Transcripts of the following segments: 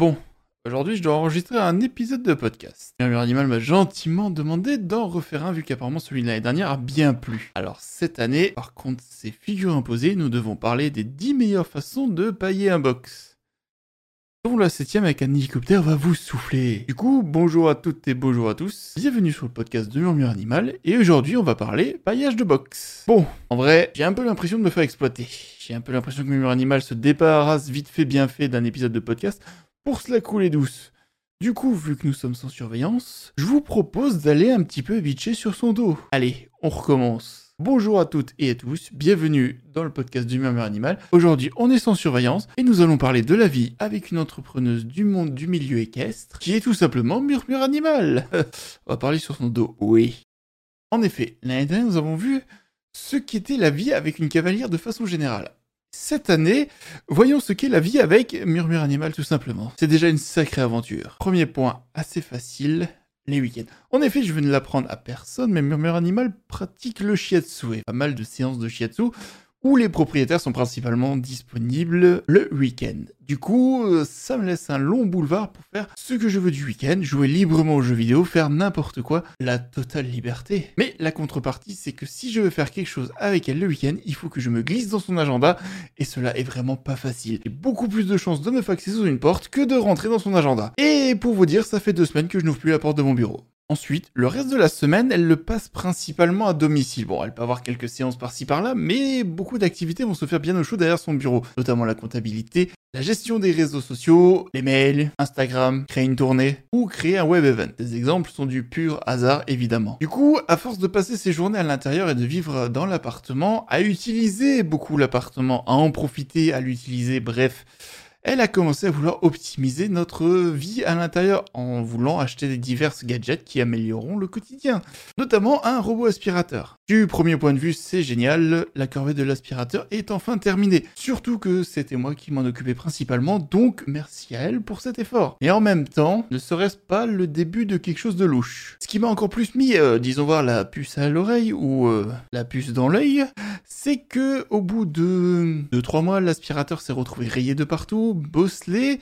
Bon, aujourd'hui je dois enregistrer un épisode de podcast. Murmure Animal m'a gentiment demandé d'en refaire un vu qu'apparemment celui de l'année dernière a bien plu. Alors cette année, par contre c'est figure imposée, nous devons parler des 10 meilleures façons de pailler un box. Bon, la septième avec un hélicoptère va vous souffler. Du coup, bonjour à toutes et bonjour à tous. Bienvenue sur le podcast de Murmure Animal. Et aujourd'hui, on va parler paillage de box. Bon, en vrai, j'ai un peu l'impression de me faire exploiter. J'ai un peu l'impression que Murmure Animal se débarrasse vite fait bien fait d'un épisode de podcast pour se la couler douce. Du coup, vu que nous sommes sans surveillance, je vous propose d'aller un petit peu bitcher sur son dos. Allez, on recommence. Bonjour à toutes et à tous, bienvenue dans le podcast du Murmure Animal. Aujourd'hui, on est sans surveillance et nous allons parler de la vie avec une entrepreneuse du monde du milieu équestre qui est tout simplement Murmure Animal. on va parler sur son dos, oui. En effet, l'année dernière, nous avons vu ce qu'était la vie avec une cavalière de façon générale. Cette année, voyons ce qu'est la vie avec Murmure Animal tout simplement. C'est déjà une sacrée aventure. Premier point, assez facile, les week-ends. En effet, je viens de l'apprendre à personne, mais Murmure Animal pratique le shiatsu et pas mal de séances de shiatsu où les propriétaires sont principalement disponibles le week-end. Du coup, euh, ça me laisse un long boulevard pour faire ce que je veux du week-end, jouer librement aux jeux vidéo, faire n'importe quoi, la totale liberté. Mais la contrepartie, c'est que si je veux faire quelque chose avec elle le week-end, il faut que je me glisse dans son agenda, et cela est vraiment pas facile. J'ai beaucoup plus de chances de me faxer sous une porte que de rentrer dans son agenda. Et pour vous dire, ça fait deux semaines que je n'ouvre plus la porte de mon bureau. Ensuite, le reste de la semaine, elle le passe principalement à domicile. Bon, elle peut avoir quelques séances par-ci par-là, mais beaucoup d'activités vont se faire bien au chaud derrière son bureau, notamment la comptabilité, la gestion des réseaux sociaux, les mails, Instagram, créer une tournée ou créer un web event. Des exemples sont du pur hasard évidemment. Du coup, à force de passer ses journées à l'intérieur et de vivre dans l'appartement, à utiliser beaucoup l'appartement, à en profiter, à l'utiliser, bref, elle a commencé à vouloir optimiser notre vie à l'intérieur en voulant acheter des divers gadgets qui amélioreront le quotidien, notamment un robot aspirateur. Du premier point de vue, c'est génial, la corvée de l'aspirateur est enfin terminée. Surtout que c'était moi qui m'en occupais principalement, donc merci à elle pour cet effort. Et en même temps, ne serait-ce pas le début de quelque chose de louche Ce qui m'a encore plus mis, euh, disons voir la puce à l'oreille ou euh, la puce dans l'œil, c'est que au bout de 2-3 mois, l'aspirateur s'est retrouvé rayé de partout, bosselé,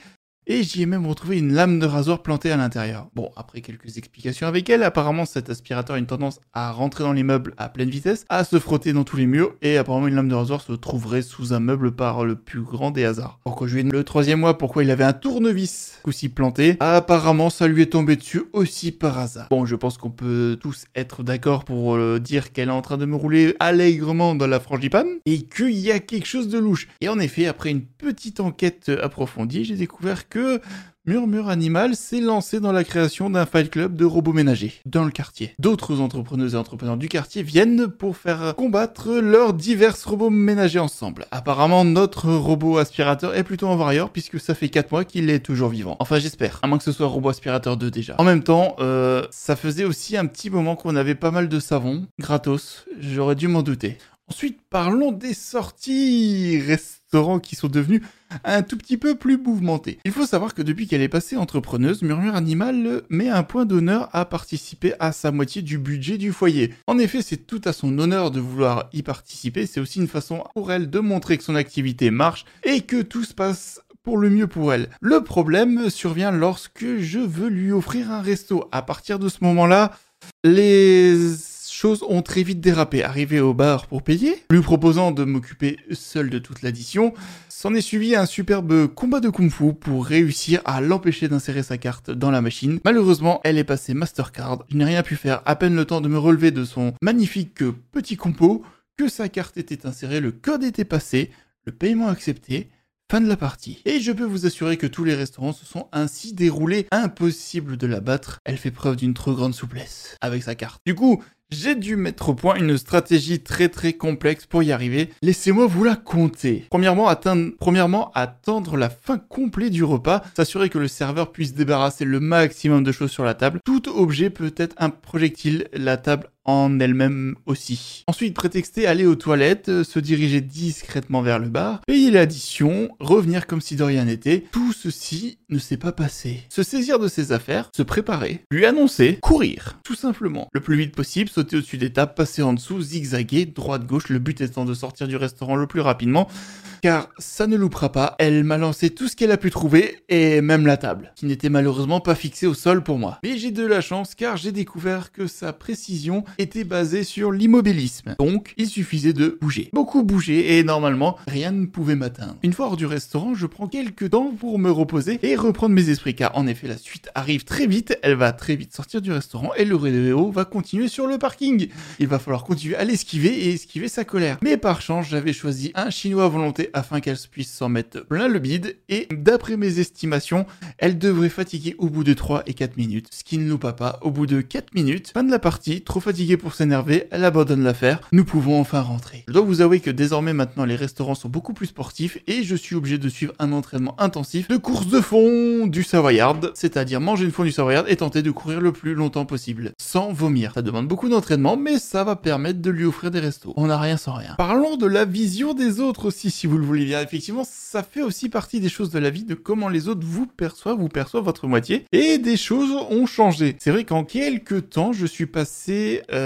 et j'y ai même retrouvé une lame de rasoir plantée à l'intérieur. Bon, après quelques explications avec elle, apparemment cet aspirateur a une tendance à rentrer dans les meubles à pleine vitesse, à se frotter dans tous les murs, et apparemment une lame de rasoir se trouverait sous un meuble par le plus grand des hasards. Pourquoi je lui ai le troisième mois, pourquoi il avait un tournevis aussi planté, apparemment ça lui est tombé dessus aussi par hasard. Bon, je pense qu'on peut tous être d'accord pour euh, dire qu'elle est en train de me rouler allègrement dans la frangipane, et qu'il y a quelque chose de louche. Et en effet, après une petite enquête approfondie, j'ai découvert que Murmure Animal s'est lancé dans la création d'un fight club de robots ménagers dans le quartier. D'autres entrepreneuses et entrepreneurs du quartier viennent pour faire combattre leurs divers robots ménagers ensemble. Apparemment, notre robot aspirateur est plutôt un warrior puisque ça fait 4 mois qu'il est toujours vivant. Enfin, j'espère. À moins que ce soit robot aspirateur 2 déjà. En même temps, euh, ça faisait aussi un petit moment qu'on avait pas mal de savon gratos. J'aurais dû m'en douter. Ensuite, parlons des sorties restaurants qui sont devenus un tout petit peu plus mouvementés. Il faut savoir que depuis qu'elle est passée entrepreneuse, Murmure Animal met un point d'honneur à participer à sa moitié du budget du foyer. En effet, c'est tout à son honneur de vouloir y participer, c'est aussi une façon pour elle de montrer que son activité marche et que tout se passe pour le mieux pour elle. Le problème survient lorsque je veux lui offrir un resto. À partir de ce moment-là, les choses ont très vite dérapé. Arrivé au bar pour payer, lui proposant de m'occuper seul de toute l'addition, s'en est suivi un superbe combat de kung-fu pour réussir à l'empêcher d'insérer sa carte dans la machine. Malheureusement, elle est passée Mastercard. Je n'ai rien pu faire, à peine le temps de me relever de son magnifique petit compo, que sa carte était insérée, le code était passé, le paiement accepté, Fin de la partie. Et je peux vous assurer que tous les restaurants se sont ainsi déroulés. Impossible de la battre. Elle fait preuve d'une trop grande souplesse avec sa carte. Du coup, J'ai dû mettre au point une stratégie très très complexe pour y arriver. Laissez-moi vous la compter. Premièrement, premièrement, attendre la fin complète du repas, s'assurer que le serveur puisse débarrasser le maximum de choses sur la table. Tout objet peut être un projectile, la table en elle-même aussi. Ensuite, prétexter aller aux toilettes, euh, se diriger discrètement vers le bar, payer l'addition, revenir comme si de rien n'était. Tout ceci ne s'est pas passé. Se saisir de ses affaires, se préparer, lui annoncer, courir, tout simplement. Le plus vite possible, sauter au-dessus des tables, passer en dessous, zigzaguer, droite-gauche, le but étant de sortir du restaurant le plus rapidement car ça ne loupera pas, elle m'a lancé tout ce qu'elle a pu trouver, et même la table, qui n'était malheureusement pas fixée au sol pour moi. Mais j'ai de la chance car j'ai découvert que sa précision était basée sur l'immobilisme. Donc, il suffisait de bouger. Beaucoup bouger, et normalement, rien ne pouvait m'atteindre. Une fois hors du restaurant, je prends quelques temps pour me reposer et reprendre mes esprits, car en effet, la suite arrive très vite, elle va très vite sortir du restaurant, et le Réo va continuer sur le parking. Il va falloir continuer à l'esquiver et esquiver sa colère. Mais par chance, j'avais choisi un chinois volonté afin qu'elle puisse s'en mettre plein le bide et d'après mes estimations, elle devrait fatiguer au bout de 3 et 4 minutes, ce qui ne loupe pas. Au bout de 4 minutes, fin de la partie, trop pour s'énerver, elle abandonne l'affaire, nous pouvons enfin rentrer. Je dois vous avouer que désormais maintenant les restaurants sont beaucoup plus sportifs et je suis obligé de suivre un entraînement intensif de course de fond du Savoyard, c'est-à-dire manger une fond du Savoyard et tenter de courir le plus longtemps possible, sans vomir. Ça demande beaucoup d'entraînement, mais ça va permettre de lui offrir des restos. On n'a rien sans rien. Parlons de la vision des autres aussi, si vous le voulez bien. Effectivement, ça fait aussi partie des choses de la vie, de comment les autres vous perçoivent, vous perçoivent votre moitié. Et des choses ont changé. C'est vrai qu'en quelques temps, je suis passé euh,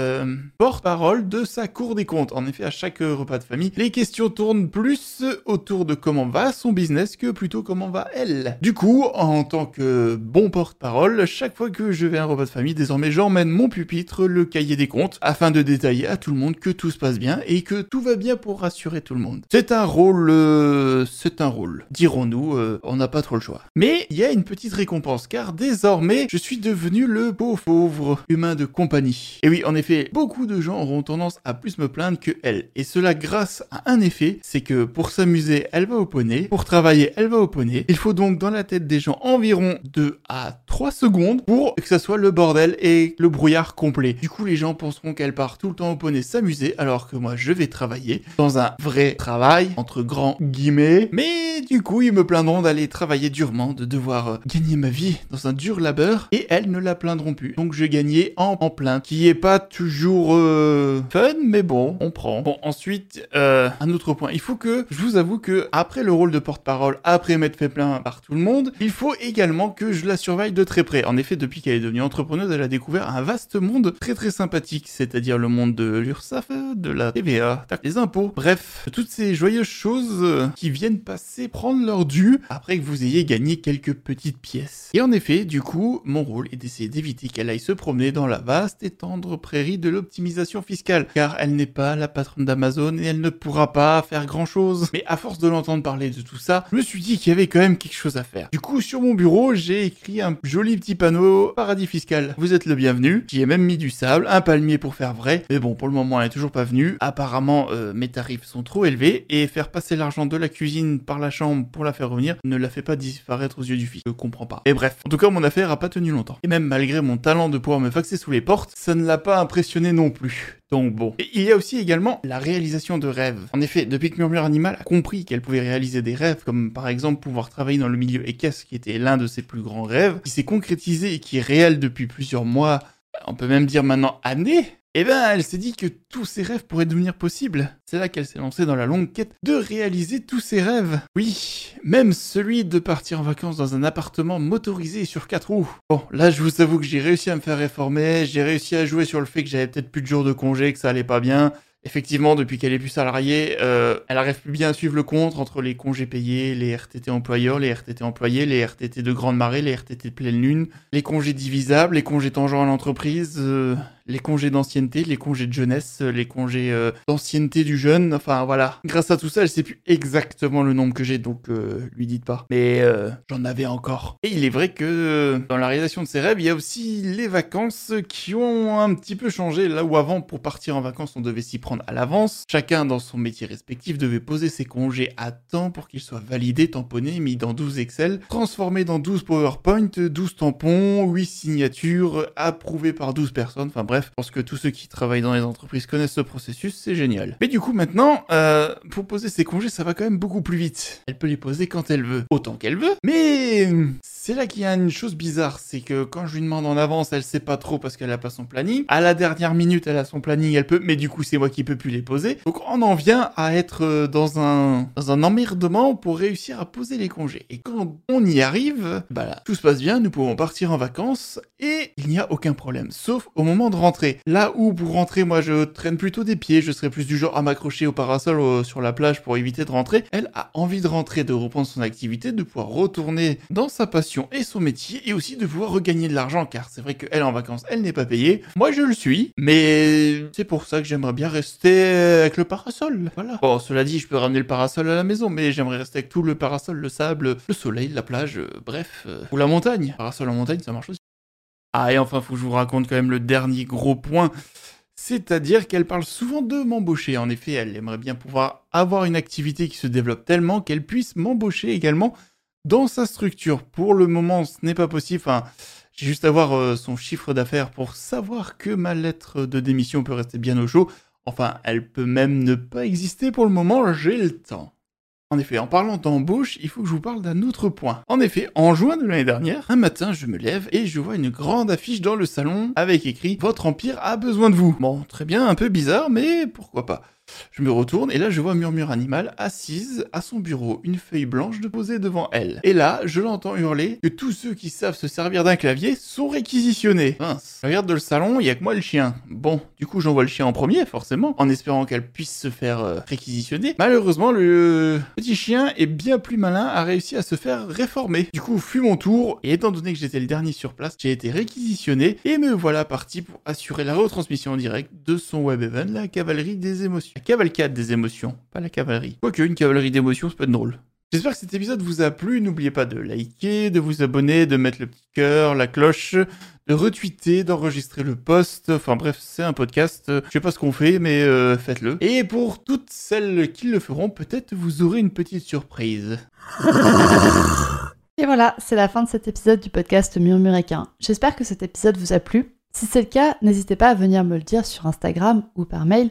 porte-parole de sa cour des comptes. En effet, à chaque repas de famille, les questions tournent plus autour de comment va son business que plutôt comment va elle. Du coup, en tant que bon porte-parole, chaque fois que je vais à un repas de famille, désormais j'emmène mon pupitre, le cahier des comptes, afin de détailler à tout le monde que tout se passe bien et que tout va bien pour rassurer tout le monde. C'est un rôle euh, c'est un rôle. Dirons-nous, euh, on n'a pas trop le choix. Mais il y a une petite récompense, car désormais, je suis devenu le beau pauvre humain de compagnie. Et oui, en effet, beaucoup de gens auront tendance à plus me plaindre que elle. Et cela grâce à un effet, c'est que pour s'amuser, elle va au poney, pour travailler, elle va au poney. Il faut donc dans la tête des gens environ 2 à 3 secondes pour que ça soit le bordel et le brouillard complet. Du coup, les gens penseront qu'elle part tout le temps au poney s'amuser, alors que moi, je vais travailler dans un vrai travail, entre grands guillemets. Mais du coup, ils me plaindront d'aller travailler durement, de devoir euh, gagner ma vie dans un dur labeur, et elles ne la plaindront plus. Donc je gagnais en, en plein, qui est pas toujours euh, fun, mais bon, on prend. Bon, ensuite, euh, un autre point. Il faut que, je vous avoue que après le rôle de porte-parole, après m'être fait plein par tout le monde, il faut également que je la surveille de très près. En effet, depuis qu'elle est devenue entrepreneuse, elle a découvert un vaste monde très très sympathique, c'est-à-dire le monde de l'URSSAF, de la TVA, des impôts, bref, toutes ces joyeuses choses euh, qui viennent passer prendre leur dû après que vous ayez gagné quelques petites pièces. Et en effet, du coup, mon rôle est d'essayer d'éviter qu'elle aille se promener dans la vaste et tendre de l'optimisation fiscale, car elle n'est pas la patronne d'Amazon et elle ne pourra pas faire grand chose. Mais à force de l'entendre parler de tout ça, je me suis dit qu'il y avait quand même quelque chose à faire. Du coup, sur mon bureau, j'ai écrit un joli petit panneau paradis fiscal. Vous êtes le bienvenu. J'y ai même mis du sable, un palmier pour faire vrai. Mais bon, pour le moment, elle est toujours pas venue. Apparemment, euh, mes tarifs sont trop élevés et faire passer l'argent de la cuisine par la chambre pour la faire revenir ne la fait pas disparaître aux yeux du fils. Je comprends pas. Et bref, en tout cas, mon affaire a pas tenu longtemps. Et même malgré mon talent de pouvoir me faxer sous les portes, ça ne l'a pas impressionné non plus. Donc bon. Et il y a aussi également la réalisation de rêves. En effet, depuis que Murmure Animal a compris qu'elle pouvait réaliser des rêves, comme par exemple pouvoir travailler dans le milieu équestre, qui était l'un de ses plus grands rêves, qui s'est concrétisé et qui est réel depuis plusieurs mois, on peut même dire maintenant années, eh ben, elle s'est dit que tous ses rêves pourraient devenir possibles. C'est là qu'elle s'est lancée dans la longue quête de réaliser tous ses rêves. Oui, même celui de partir en vacances dans un appartement motorisé sur quatre roues. Bon, là, je vous avoue que j'ai réussi à me faire réformer, j'ai réussi à jouer sur le fait que j'avais peut-être plus de jours de congé, que ça allait pas bien. Effectivement, depuis qu'elle est plus salariée, euh, elle arrive plus bien à suivre le compte entre les congés payés, les RTT employeurs, les RTT employés, les RTT de grande marée, les RTT de pleine lune, les congés divisables, les congés tangents à l'entreprise, euh, les congés d'ancienneté, les congés de jeunesse, les congés euh, d'ancienneté du jeune. Enfin voilà. Grâce à tout ça, elle sait plus exactement le nombre que j'ai, donc euh, lui dites pas. Mais euh, j'en avais encore. Et il est vrai que dans la réalisation de ses rêves, il y a aussi les vacances qui ont un petit peu changé. Là où avant, pour partir en vacances, on devait s'y prendre à l'avance. Chacun dans son métier respectif devait poser ses congés à temps pour qu'ils soient validés, tamponnés, mis dans 12 Excel, transformés dans 12 PowerPoint, 12 tampons, 8 signatures, approuvés par 12 personnes. Enfin bref bref, je pense que tous ceux qui travaillent dans les entreprises connaissent ce processus, c'est génial. Mais du coup, maintenant, euh, pour poser ses congés, ça va quand même beaucoup plus vite. Elle peut les poser quand elle veut, autant qu'elle veut, mais c'est là qu'il y a une chose bizarre, c'est que quand je lui demande en avance, elle sait pas trop parce qu'elle a pas son planning. À la dernière minute, elle a son planning, elle peut, mais du coup, c'est moi qui peux plus les poser. Donc, on en vient à être euh, dans un, dans un emmerdement pour réussir à poser les congés. Et quand on y arrive, bah là, tout se passe bien, nous pouvons partir en vacances et il n'y a aucun problème, sauf au moment de Là où pour rentrer, moi, je traîne plutôt des pieds, je serais plus du genre à m'accrocher au parasol euh, sur la plage pour éviter de rentrer. Elle a envie de rentrer, de reprendre son activité, de pouvoir retourner dans sa passion et son métier et aussi de pouvoir regagner de l'argent car c'est vrai qu'elle en vacances, elle n'est pas payée. Moi, je le suis, mais c'est pour ça que j'aimerais bien rester avec le parasol. Voilà. Bon, cela dit, je peux ramener le parasol à la maison, mais j'aimerais rester avec tout le parasol, le sable, le soleil, la plage, euh, bref, euh, ou la montagne. Parasol en montagne, ça marche aussi. Ah, et enfin, faut que je vous raconte quand même le dernier gros point. C'est-à-dire qu'elle parle souvent de m'embaucher. En effet, elle aimerait bien pouvoir avoir une activité qui se développe tellement qu'elle puisse m'embaucher également dans sa structure. Pour le moment, ce n'est pas possible. J'ai juste à voir euh, son chiffre d'affaires pour savoir que ma lettre de démission peut rester bien au chaud. Enfin, elle peut même ne pas exister pour le moment, j'ai le temps. En effet, en parlant d'embauche, il faut que je vous parle d'un autre point. En effet, en juin de l'année dernière, un matin, je me lève et je vois une grande affiche dans le salon avec écrit Votre empire a besoin de vous. Bon, très bien, un peu bizarre, mais pourquoi pas. Je me retourne et là je vois Murmure Animal assise à son bureau, une feuille blanche de posée devant elle. Et là, je l'entends hurler que tous ceux qui savent se servir d'un clavier sont réquisitionnés. Mince. Je regarde dans le salon, il y a que moi le chien. Bon, du coup j'envoie le chien en premier, forcément, en espérant qu'elle puisse se faire euh, réquisitionner. Malheureusement, le petit chien est bien plus malin, a réussi à se faire réformer. Du coup, fut mon tour, et étant donné que j'étais le dernier sur place, j'ai été réquisitionné, et me voilà parti pour assurer la retransmission en direct de son web event, la cavalerie des émotions. La cavalcade des émotions, pas la cavalerie. Quoique, une cavalerie d'émotions, ça peut être drôle. J'espère que cet épisode vous a plu. N'oubliez pas de liker, de vous abonner, de mettre le petit cœur, la cloche, de retweeter, d'enregistrer le post. Enfin bref, c'est un podcast. Je sais pas ce qu'on fait, mais euh, faites-le. Et pour toutes celles qui le feront, peut-être vous aurez une petite surprise. Et voilà, c'est la fin de cet épisode du podcast Murmuréquin. J'espère que cet épisode vous a plu. Si c'est le cas, n'hésitez pas à venir me le dire sur Instagram ou par mail.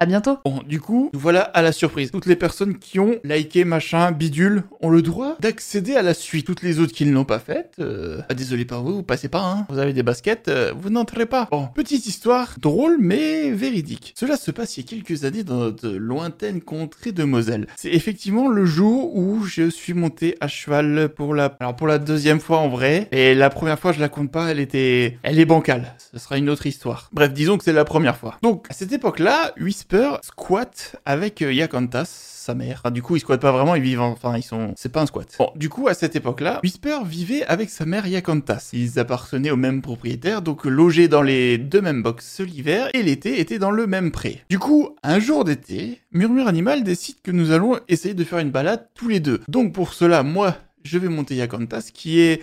À bientôt. Bon, du coup, voilà à la surprise. Toutes les personnes qui ont liké machin bidule ont le droit d'accéder à la suite. Toutes les autres qui ne l'ont pas faite, euh, ah, désolé par vous, vous passez pas, hein. Vous avez des baskets, euh, vous n'entrez pas. Bon, petite histoire drôle mais véridique. Cela se passe il y a quelques années dans de lointaines contrées de Moselle. C'est effectivement le jour où je suis monté à cheval pour la, alors pour la deuxième fois en vrai. Et la première fois, je la compte pas, elle était, elle est bancale. Ce sera une autre histoire. Bref, disons que c'est la première fois. Donc, à cette époque-là, Whisper squatte avec euh, Yakantas, sa mère. Du coup, ils squattent pas vraiment, ils vivent, en- enfin, ils sont, c'est pas un squat. Bon, du coup, à cette époque-là, Whisper vivait avec sa mère Yakantas. Ils appartenaient au même propriétaire, donc logés dans les deux mêmes box l'hiver et l'été étaient dans le même pré. Du coup, un jour d'été, Murmure Animal décide que nous allons essayer de faire une balade tous les deux. Donc pour cela, moi, je vais monter Yakantas, qui est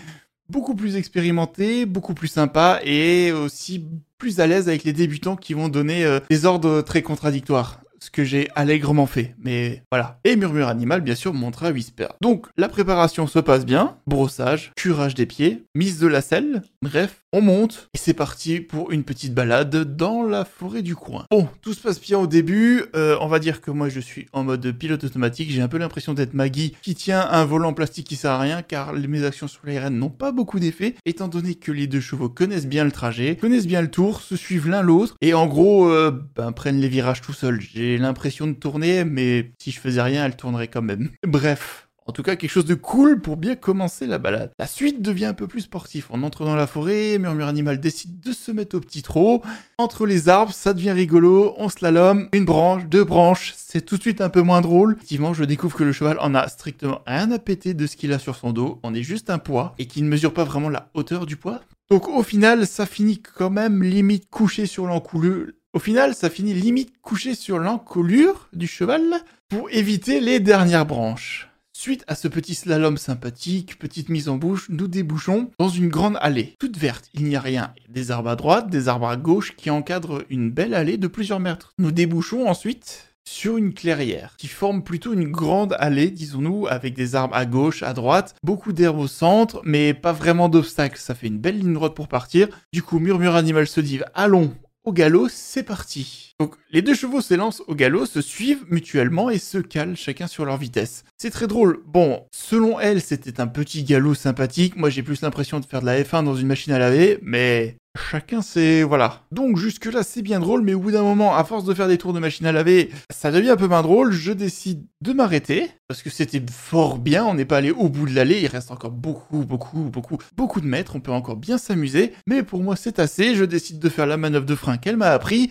beaucoup plus expérimenté, beaucoup plus sympa et aussi plus à l'aise avec les débutants qui vont donner euh, des ordres très contradictoires. Ce que j'ai allègrement fait, mais voilà. Et Murmure Animal, bien sûr, montra Whisper. Donc, la préparation se passe bien. Brossage, curage des pieds, mise de la selle. Bref, on monte et c'est parti pour une petite balade dans la forêt du coin. Bon, tout se passe bien au début. Euh, on va dire que moi, je suis en mode pilote automatique. J'ai un peu l'impression d'être Maggie qui tient un volant plastique qui sert à rien car mes actions sur les rênes n'ont pas beaucoup d'effet étant donné que les deux chevaux connaissent bien le trajet, connaissent bien le tour, se suivent l'un l'autre et en gros, euh, ben, prennent les virages tout seuls. J'ai l'impression de tourner, mais si je faisais rien, elle tournerait quand même. Bref. En tout cas, quelque chose de cool pour bien commencer la balade. La suite devient un peu plus sportif. On entre dans la forêt, Murmure Animal décide de se mettre au petit trot. Entre les arbres, ça devient rigolo, on slalom, une branche, deux branches, c'est tout de suite un peu moins drôle. Effectivement, je découvre que le cheval en a strictement rien à péter de ce qu'il a sur son dos. On est juste un poids et qu'il ne mesure pas vraiment la hauteur du poids. Donc au final, ça finit quand même limite couché sur l'encoulure. Au final, ça finit limite couché sur l'encolure du cheval pour éviter les dernières branches. Suite à ce petit slalom sympathique, petite mise en bouche, nous débouchons dans une grande allée, toute verte. Il n'y a rien. Des arbres à droite, des arbres à gauche qui encadrent une belle allée de plusieurs mètres. Nous débouchons ensuite sur une clairière qui forme plutôt une grande allée, disons-nous, avec des arbres à gauche, à droite, beaucoup d'herbes au centre, mais pas vraiment d'obstacles. Ça fait une belle ligne droite pour partir. Du coup, Murmure Animal se dit allons au galop, c'est parti. Donc les deux chevaux s'élancent au galop, se suivent mutuellement et se calent chacun sur leur vitesse. C'est très drôle. Bon, selon elle, c'était un petit galop sympathique. Moi, j'ai plus l'impression de faire de la F1 dans une machine à laver, mais Chacun c'est... Voilà. Donc jusque là c'est bien drôle, mais au bout d'un moment, à force de faire des tours de machine à laver, ça devient un peu moins drôle, je décide de m'arrêter, parce que c'était fort bien, on n'est pas allé au bout de l'allée, il reste encore beaucoup, beaucoup, beaucoup, beaucoup de mètres, on peut encore bien s'amuser, mais pour moi c'est assez, je décide de faire la manœuvre de frein qu'elle m'a appris,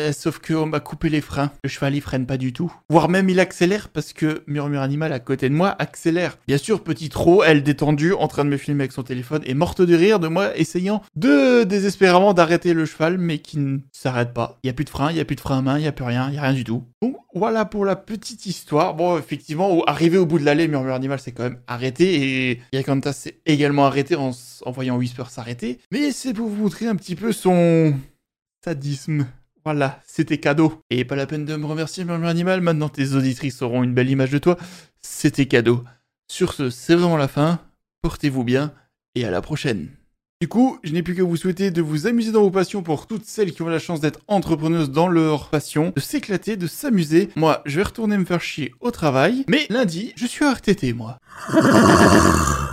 euh, sauf qu'on m'a coupé les freins, le cheval il freine pas du tout, voire même il accélère, parce que Murmure Animal à côté de moi accélère. Bien sûr, petit trop, elle détendue, en train de me filmer avec son téléphone, et morte de rire de moi essayant de désespérément d'arrêter le cheval, mais qui ne s'arrête pas. Il n'y a plus de frein, il n'y a plus de frein à main, il n'y a plus rien, il n'y a rien du tout. Donc voilà pour la petite histoire. Bon, effectivement, arrivé au bout de l'allée, Murmure Animal s'est quand même arrêté, et Yakantas s'est également arrêté en voyant Whisper s'arrêter. Mais c'est pour vous montrer un petit peu son sadisme. Voilà, c'était cadeau. Et pas la peine de me remercier, Murmure Animal, maintenant tes auditrices auront une belle image de toi. C'était cadeau. Sur ce, c'est vraiment la fin. Portez-vous bien, et à la prochaine. Du coup, je n'ai plus qu'à vous souhaiter de vous amuser dans vos passions pour toutes celles qui ont la chance d'être entrepreneuses dans leur passion, de s'éclater, de s'amuser. Moi, je vais retourner me faire chier au travail, mais lundi, je suis à RTT, moi.